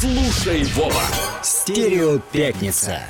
Слушай, Вова! Стерео Пятница.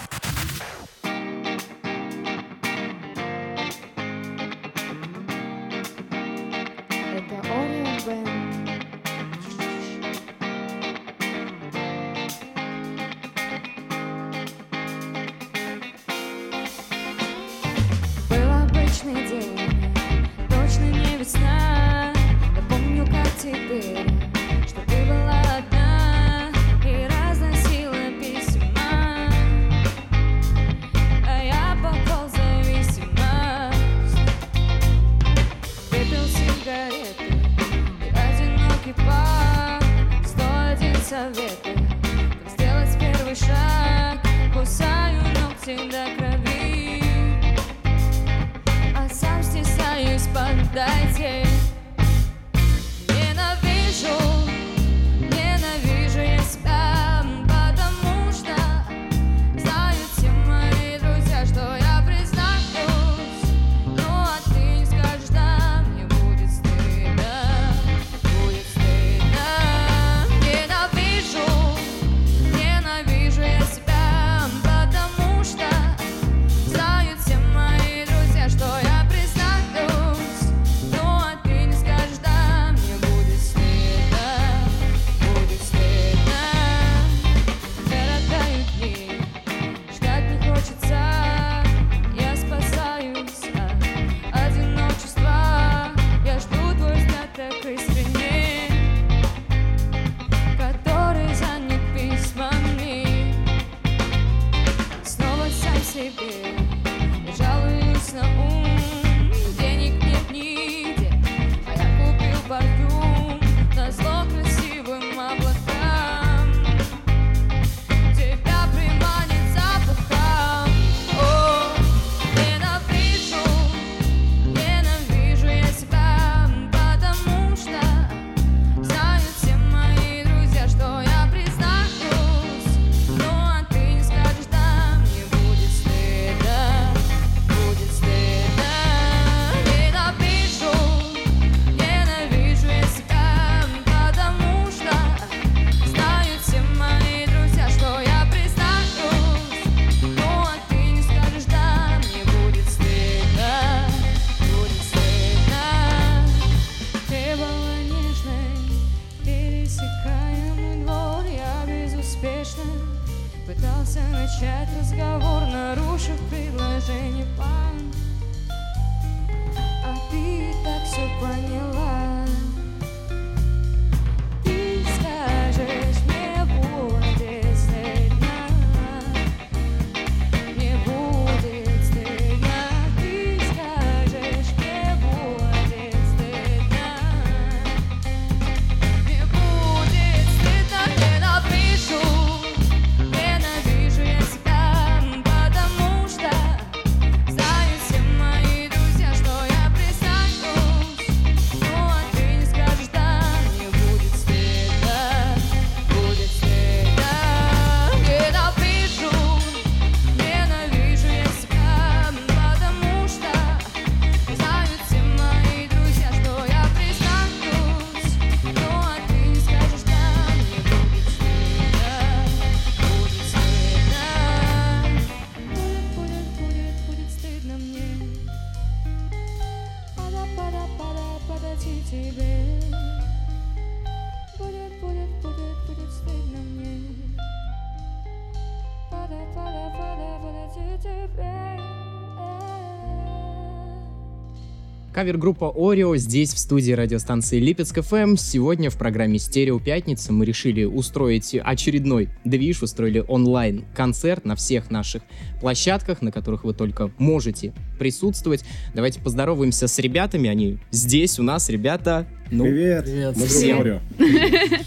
Кавер-группа Орео здесь, в студии радиостанции Липецк ФМ. Сегодня в программе «Стерео Пятница» мы решили устроить очередной движ, устроили онлайн-концерт на всех наших площадках, на которых вы только можете присутствовать. Давайте поздороваемся с ребятами, они здесь у нас, ребята. Ну, Привет! Привет всем.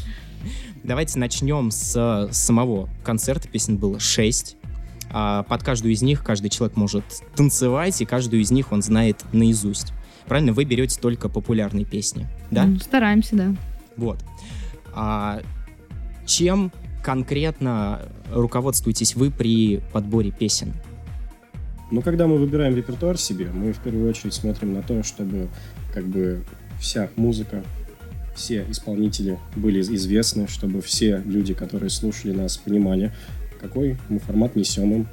Давайте начнем с э, самого концерта. Песен было шесть. А под каждую из них каждый человек может танцевать, и каждую из них он знает наизусть. Правильно? Вы берете только популярные песни, да? Ну, Стараемся, да. Вот. А чем конкретно руководствуетесь вы при подборе песен? Ну, когда мы выбираем репертуар себе, мы в первую очередь смотрим на то, чтобы как бы вся музыка все исполнители были из- известны, чтобы все люди, которые слушали нас, понимали, какой мы формат несем им.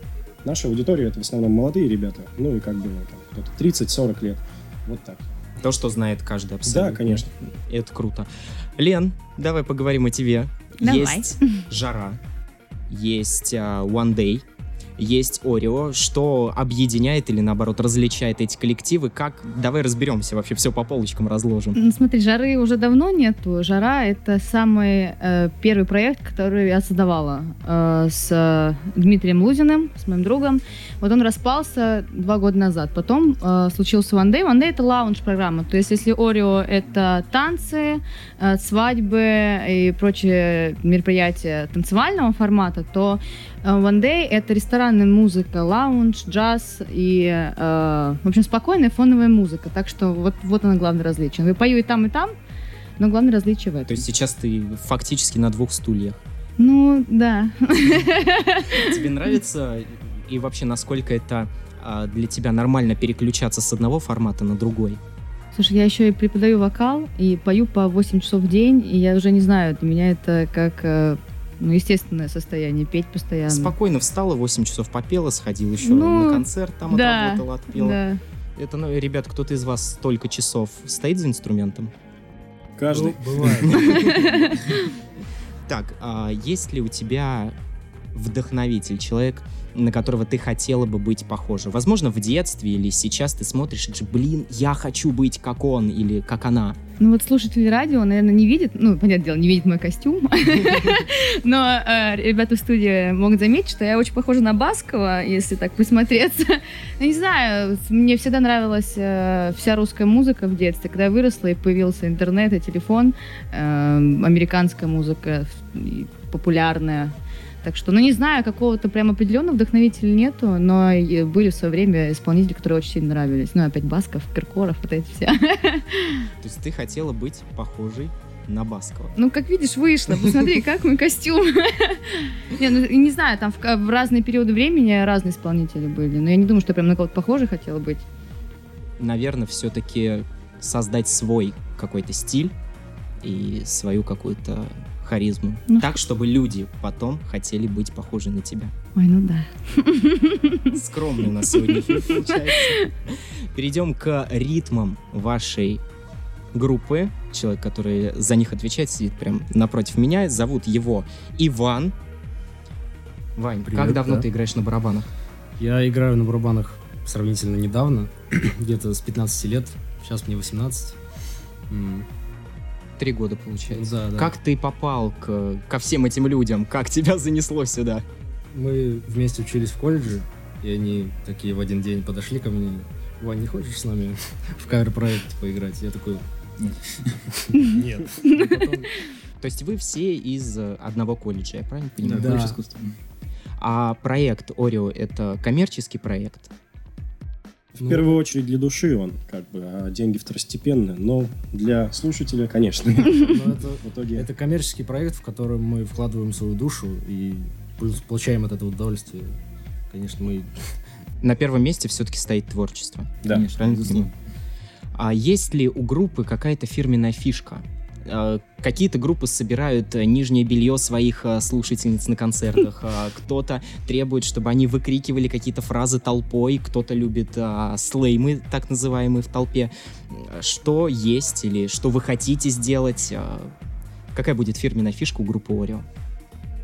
Наша аудитория — это в основном молодые ребята, ну и как бы там, кто-то 30-40 лет. Вот так. То, что знает каждый абсолютно. Да, конечно. Это круто. Лен, давай поговорим о тебе. Давай. Есть жара, есть а, One Day, есть Орео. Что объединяет или наоборот различает эти коллективы? Как? Давай разберемся вообще, все по полочкам разложим. Ну, смотри, жары уже давно нету. Жара это самый э, первый проект, который я создавала э, с э, Дмитрием Лузиным, с моим другом. Вот он распался два года назад. Потом э, случился One Day. One Day это лаунж-программа. То есть, если Орео это танцы, э, свадьбы и прочие мероприятия танцевального формата, то э, One Day это ресторанная музыка, лаунж, джаз и, э, в общем, спокойная фоновая музыка. Так что вот, вот оно главное различие. Я пою и там, и там, но главное различие в этом. То есть сейчас ты фактически на двух стульях. Ну, да. Тебе нравится и вообще насколько это а, для тебя нормально переключаться с одного формата на другой? Слушай, я еще и преподаю вокал, и пою по 8 часов в день, и я уже не знаю, для меня это как э, ну, естественное состояние, петь постоянно. Спокойно встала, 8 часов попела, сходил еще Ну, на концерт, там да, отработала, отпела. Да. Это, ну, ребят, кто-то из вас столько часов стоит за инструментом? Каждый. Ну, бывает. Так, а есть ли у тебя вдохновитель, человек, на которого ты хотела бы быть похожа? Возможно, в детстве или сейчас ты смотришь и говоришь, блин, я хочу быть как он или как она. Ну вот слушатели радио, наверное, не видят, ну, понятное дело, не видят мой костюм, но э, ребята в студии могут заметить, что я очень похожа на Баскова, если так присмотреться. Ну, не знаю, мне всегда нравилась э, вся русская музыка в детстве. Когда я выросла и появился интернет и телефон, э, американская музыка популярная. Так что, ну, не знаю, какого-то прям определенного вдохновителя нету, но и были в свое время исполнители, которые очень сильно нравились. Ну, опять Басков, Киркоров, вот эти все. То есть ты хотела быть похожей на Баскова. Ну, как видишь, вышло. Посмотри, как мой костюм. Не, ну, не знаю, там в, в разные периоды времени разные исполнители были. Но я не думаю, что я прям на кого-то похожий хотела быть. Наверное, все-таки создать свой какой-то стиль и свою какую-то харизму. Ну, так, чтобы люди потом хотели быть похожи на тебя. Ой, ну да. Скромный у нас сегодня эфир получается. Перейдем к ритмам вашей группы. Человек, который за них отвечает, сидит прям напротив меня. Зовут его Иван. Вань, Привет, как давно да. ты играешь на барабанах? Я играю на барабанах сравнительно недавно, где-то с 15 лет. Сейчас мне 18. Три года, получается. Да, да. Как ты попал к, ко всем этим людям? Как тебя занесло сюда? Мы вместе учились в колледже, и они такие в один день подошли ко мне. Вань, не хочешь с нами в кавер-проект поиграть? Я такой... Нет. То есть вы все из э, одного колледжа, я правильно понимаю? Да. А проект Орео — это коммерческий проект? В Ну, первую очередь для души он, как бы, а деньги второстепенные, но для слушателя, конечно. это В итоге Это коммерческий проект, в который мы вкладываем свою душу и получаем от этого удовольствие. Конечно, мы... На первом месте все-таки стоит творчество. Да. Конечно, Правильно. А есть ли у группы какая-то фирменная фишка? А, Какие-то группы собирают э, нижнее белье своих э, слушательниц на концертах, кто-то требует, чтобы они выкрикивали какие-то фразы толпой, кто-то любит слеймы, так называемые, в толпе. Что есть или что вы хотите сделать? Какая будет фирменная фишка у группы Орео?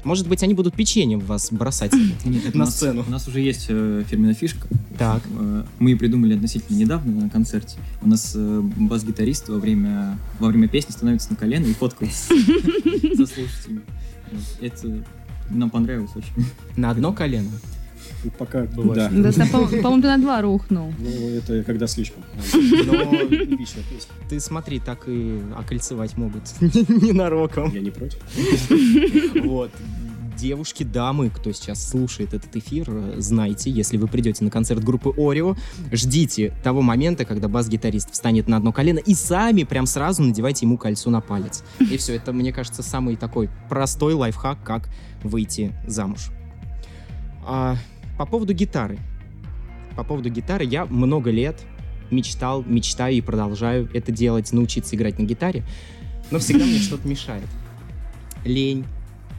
Может быть, они будут печеньем вас бросать Нет, на у нас- сцену. У нас уже есть э, фирменная фишка. Так. Э, Мы ее придумали относительно недавно на концерте. У нас э, бас-гитарист во время, во время песни становится на колено и фоткается со слушателями. Это нам понравилось очень. На одно колено. Пока, Бывает. да. Да, по-моему, ты на два рухнул. Ну, это когда слишком. Но ты смотри, так и окольцевать могут ненароком. Я не против. Вот. Девушки, дамы, кто сейчас слушает этот эфир, знайте, если вы придете на концерт группы Орео, ждите того момента, когда бас-гитарист встанет на одно колено и сами прям сразу надевайте ему кольцо на палец. И все, это, мне кажется, самый такой простой лайфхак, как выйти замуж. А, по поводу гитары. По поводу гитары я много лет мечтал, мечтаю и продолжаю это делать, научиться играть на гитаре. Но всегда мне что-то мешает. Лень,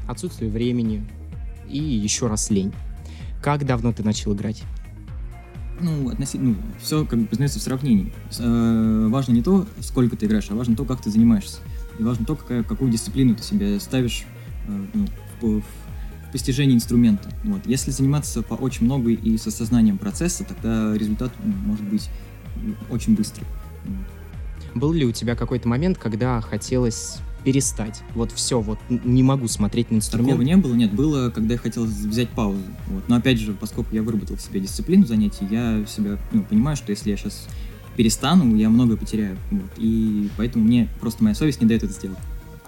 отсутствие времени и еще раз лень. Как давно ты начал играть? Ну, относительно, все как бы познается в сравнении. Э, важно не то, сколько ты играешь, а важно то, как ты занимаешься. И важно то, какая, какую дисциплину ты себе ставишь э, ну, в, в постижении инструмента. Вот. Если заниматься по очень много и с осознанием процесса, тогда результат может быть очень быстрый. Вот. Был ли у тебя какой-то момент, когда хотелось перестать? Вот все, вот не могу смотреть на инструмент. Такого не было, нет, было, когда я хотел взять паузу. Вот. Но опять же, поскольку я выработал в себе дисциплину занятий, я себя ну, понимаю, что если я сейчас перестану, я многое потеряю. Вот. И поэтому мне просто моя совесть не дает это сделать.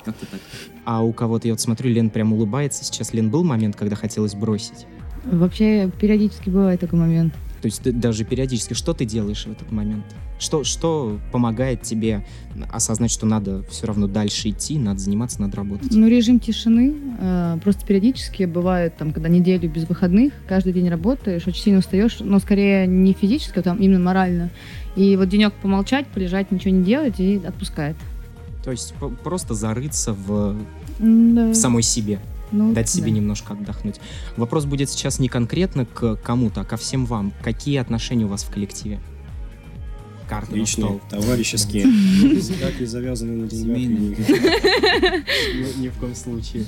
Как-то так. А у кого-то, я вот смотрю, Лен прям улыбается. Сейчас, Лен, был момент, когда хотелось бросить? Вообще, периодически бывает такой момент. То есть даже периодически, что ты делаешь в этот момент? Что, что помогает тебе осознать, что надо все равно дальше идти, надо заниматься, надо работать? Ну, режим тишины. э, Просто периодически бывает, там, когда неделю без выходных, каждый день работаешь, очень сильно устаешь, но скорее не физически, а там именно морально. И вот денек помолчать, полежать, ничего не делать и отпускает. То есть просто зарыться в, М-да. в самой себе, Ну, дать себе да. немножко отдохнуть. Вопрос будет сейчас не конкретно к кому-то, а ко всем вам. Какие отношения у вас в коллективе? Карты на Личные, стол. товарищеские. Никак не завязаны на деньгах. ни в коем случае.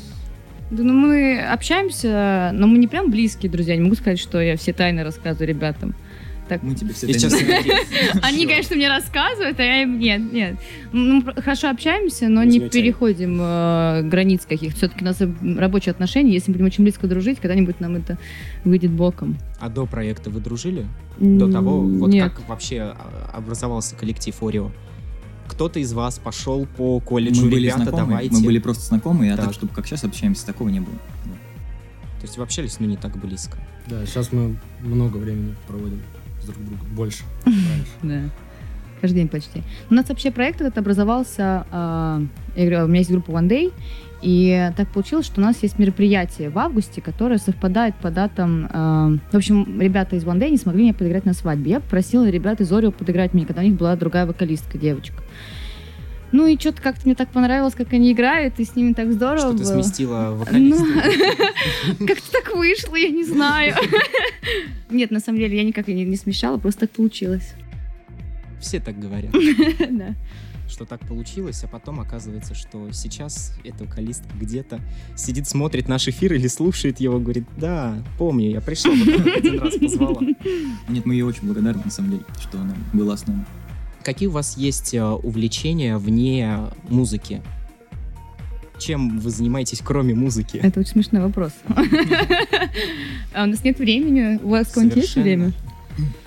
Да, ну мы общаемся, но мы не прям близкие друзья. Не могу сказать, что я все тайны рассказываю ребятам. Так, Мы тебе все сейчас Они, конечно, мне рассказывают, а я им нет, нет. Ну, про- хорошо общаемся, но не переходим э, границ каких. Все-таки у нас рабочие отношения. Если будем очень близко дружить, когда-нибудь нам это выйдет боком. А до проекта вы дружили? До того, вот как вообще а, образовался коллектив Орио? Кто-то из вас пошел по колледжу, Мы были ребята, знакомы, давайте. мы были просто знакомы, а Так. так, чтобы как сейчас общаемся, такого не было. То есть вы общались, но не так близко. Да, сейчас мы много времени проводим друг другом. Больше. Да. Каждый день почти. У нас вообще проект этот образовался, а, я говорю, у меня есть группа One Day, и так получилось, что у нас есть мероприятие в августе, которое совпадает по датам... а, в общем, ребята из One Day не смогли мне подыграть на свадьбе. Я попросила ребят из Орио подыграть мне, когда у них была другая вокалистка, девочка. Ну и что-то как-то мне так понравилось, как они играют, и с ними так здорово Что ты было. сместила Ну, вокалиста? Как-то так вышло, я не знаю. Нет, на самом деле я никак не, не смещала, просто так получилось. Все так говорят, Да. что так получилось, а потом оказывается, что сейчас эта вокалистка где-то сидит, смотрит наш эфир или слушает его, говорит, да, помню, я пришла, вот один раз позвала. Нет, мы ей очень благодарны, на самом деле, что она была с нами. Какие у вас есть э, увлечения вне музыки? Чем вы занимаетесь, кроме музыки? Это очень смешной вопрос. А у нас нет времени. У вас кого-нибудь есть время?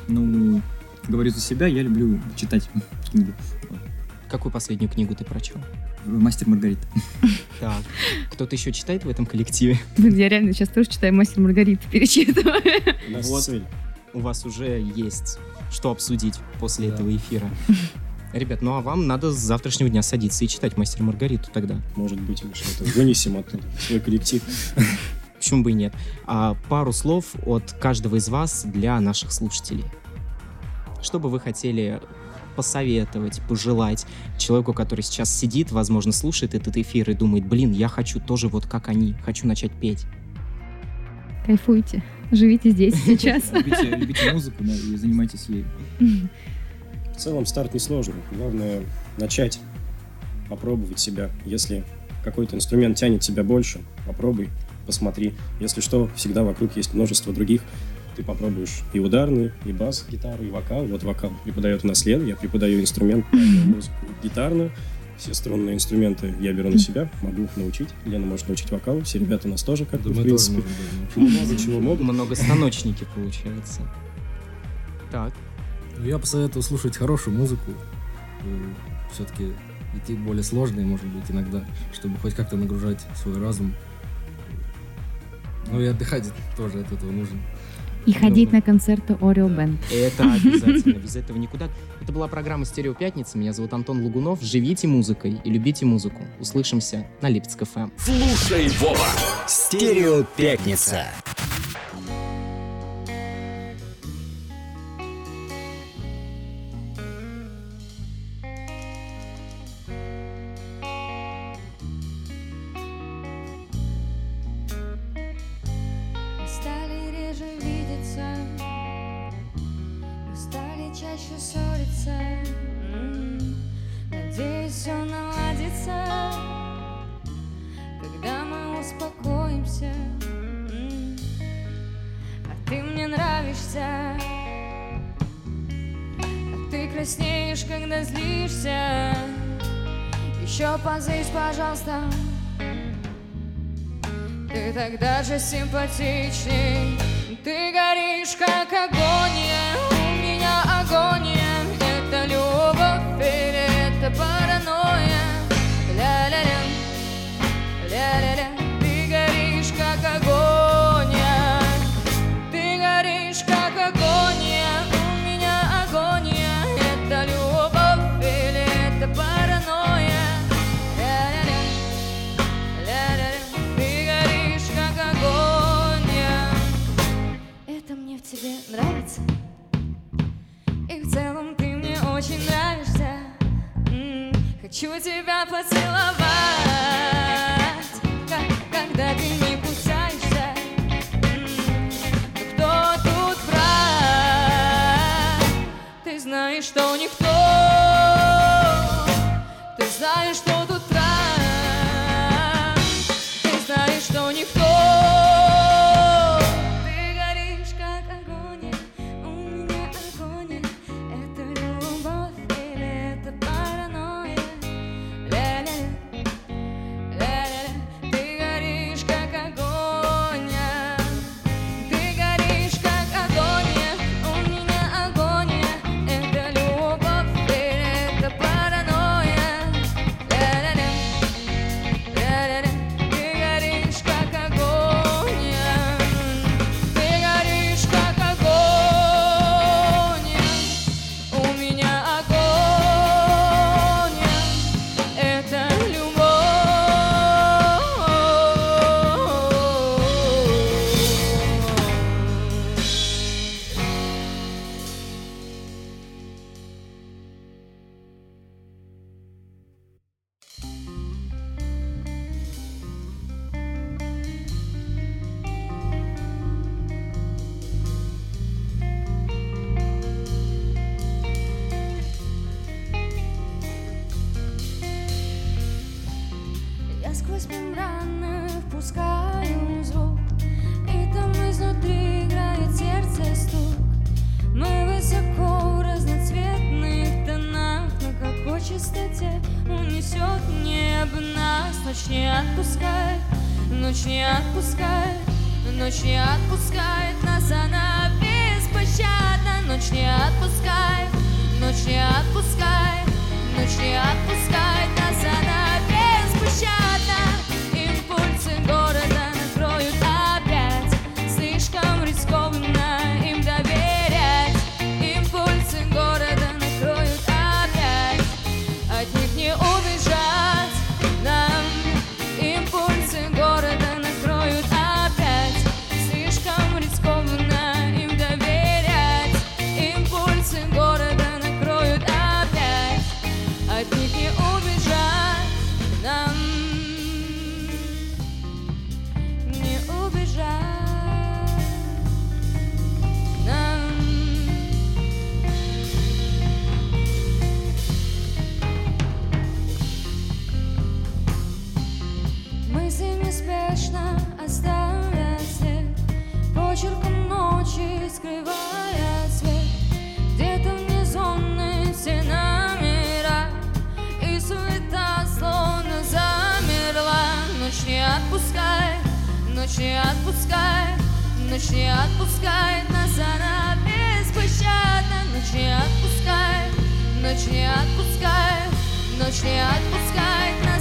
Ну, говорю за себя, я люблю читать книги. Какую последнюю книгу ты прочел? Мастер Маргарита. Так, кто-то еще читает в этом коллективе? Блин, Я реально сейчас тоже читаю «Мастер и Маргариту», перечитываю. Вот. У вас уже есть что обсудить после Да. этого эфира. Ребят, ну а вам надо с завтрашнего дня садиться и читать «Мастер Маргариту» тогда. Может быть, мы что-то вынесем оттуда, свой коллектив. Почему бы и нет? А пару слов от каждого из вас для наших слушателей. Что бы вы хотели посоветовать, пожелать человеку, который сейчас сидит, возможно, слушает этот эфир и думает, блин, я хочу тоже вот как они, хочу начать петь. Кайфуйте. Живите здесь сейчас. Любите, любите музыку, да, и занимайтесь ею. В целом старт несложный. Главное начать, попробовать себя. Если какой-то инструмент тянет тебя больше, попробуй, посмотри. Если что, всегда вокруг есть множество других. Ты попробуешь и ударный, и бас, гитару, и вокал. Вот вокал преподает у нас я преподаю инструмент, музыку гитарную. Все струнные инструменты я беру на себя, могу научить. Лена может научить вокалу. Все ребята у нас тоже, как Да, в принципе, много чего могут. Многостаночники, получается. Так, Я посоветую слушать хорошую музыку. Все-таки идти более сложные, может быть, иногда, чтобы хоть как-то нагружать свой разум. Ну и отдыхать тоже от этого нужно. И ходить на концерты Орел Бенд. это обязательно, без этого никуда. Это была программа «Стерео Пятница». Меня зовут Антон Лугунов. Живите музыкой и любите музыку. Услышимся на Липецк ФМ. Слушай, Вова. Стерео Пятница. краснеешь, когда злишься. Еще позырь, пожалуйста. Ты тогда же симпатичней. Ты горишь, как огонь Хочу тебя поцеловать, как, когда ты не кусаешься. Кто тут прав? Ты знаешь, что никто Ночь не отпускает, ночь не отпускает Нас она беспощадна Ночь не отпускает, ночь не отпускает Ночь не отпускает нас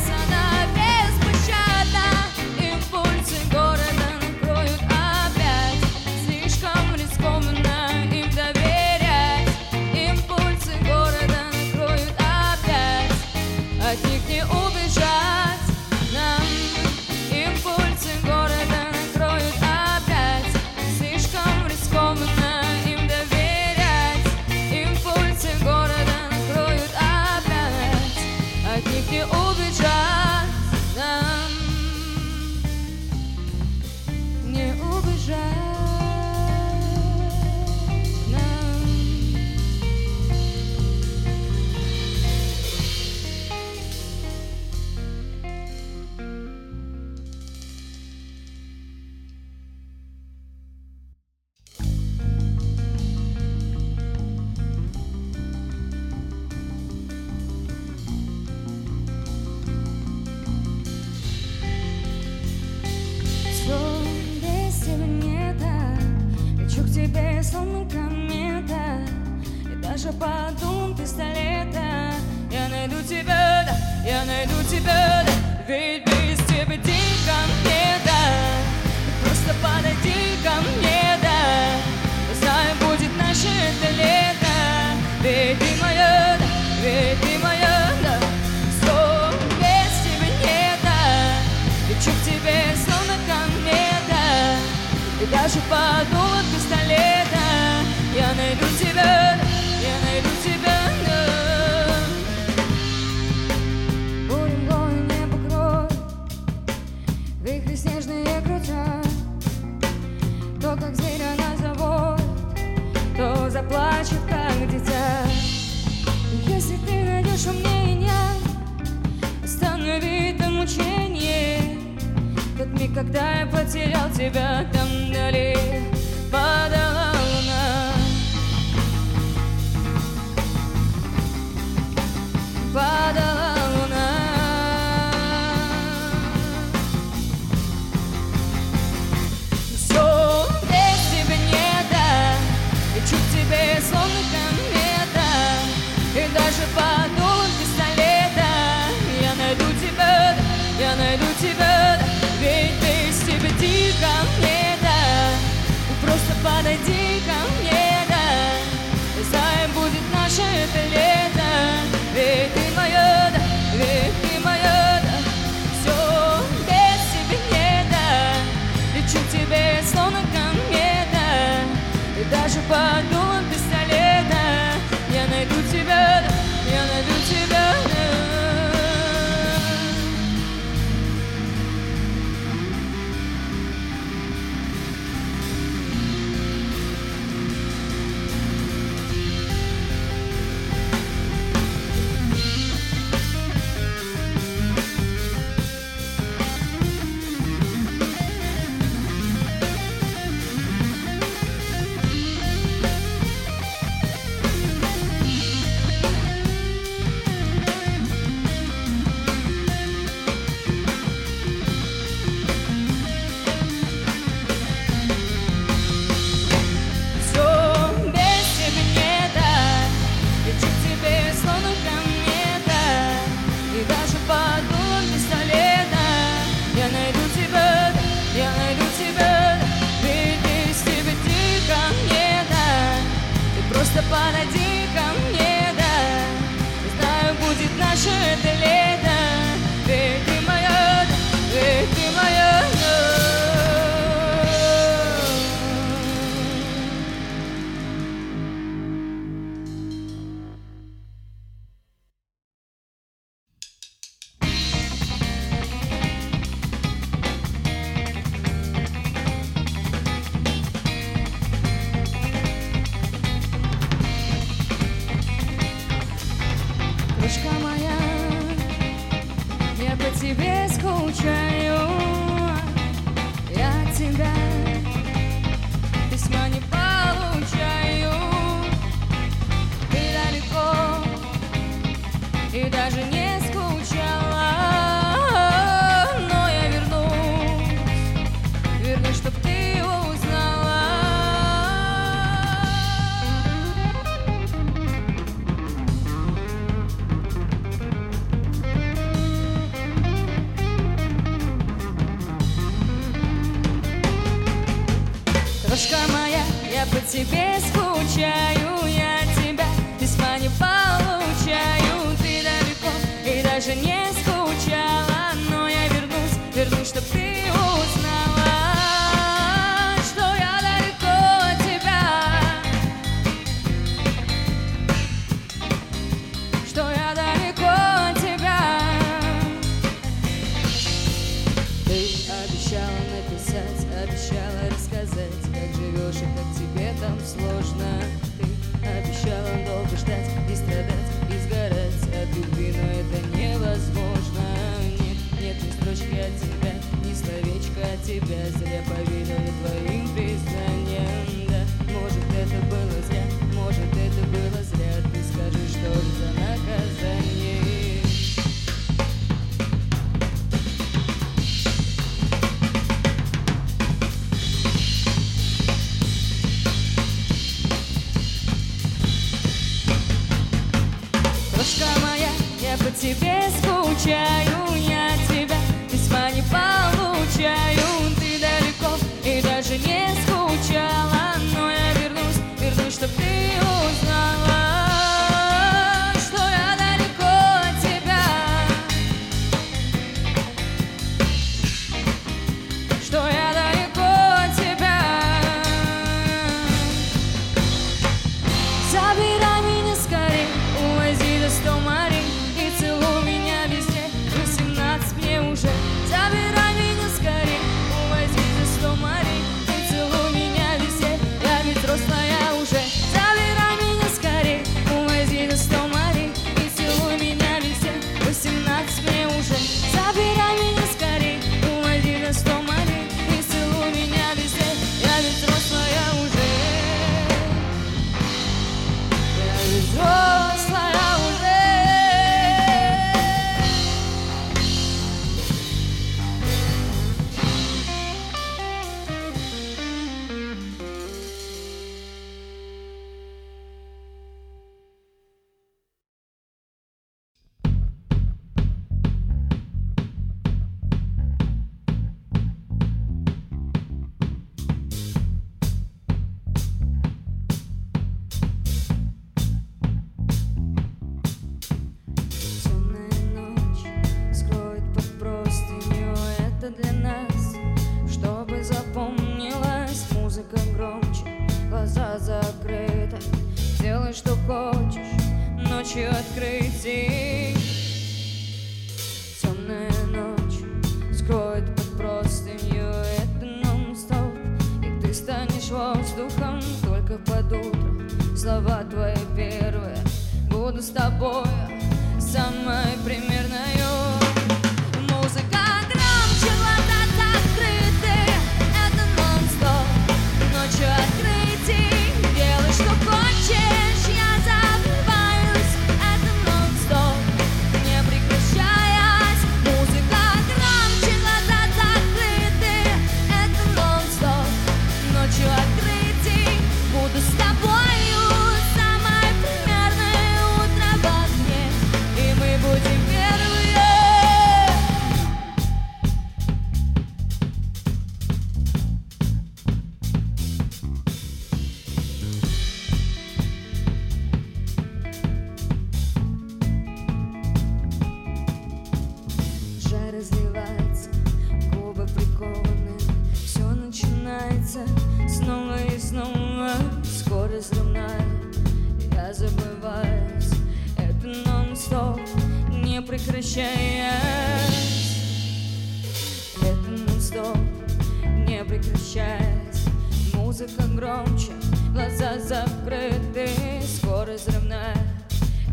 музыка громче, глаза закрыты, скоро взрывная,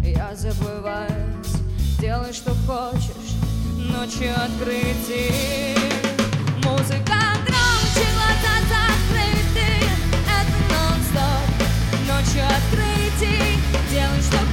я забываюсь, делай что хочешь, ночью открытие. Музыка громче, глаза закрыты, это нон-стоп, ночью открытие, делай что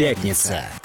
Пятница.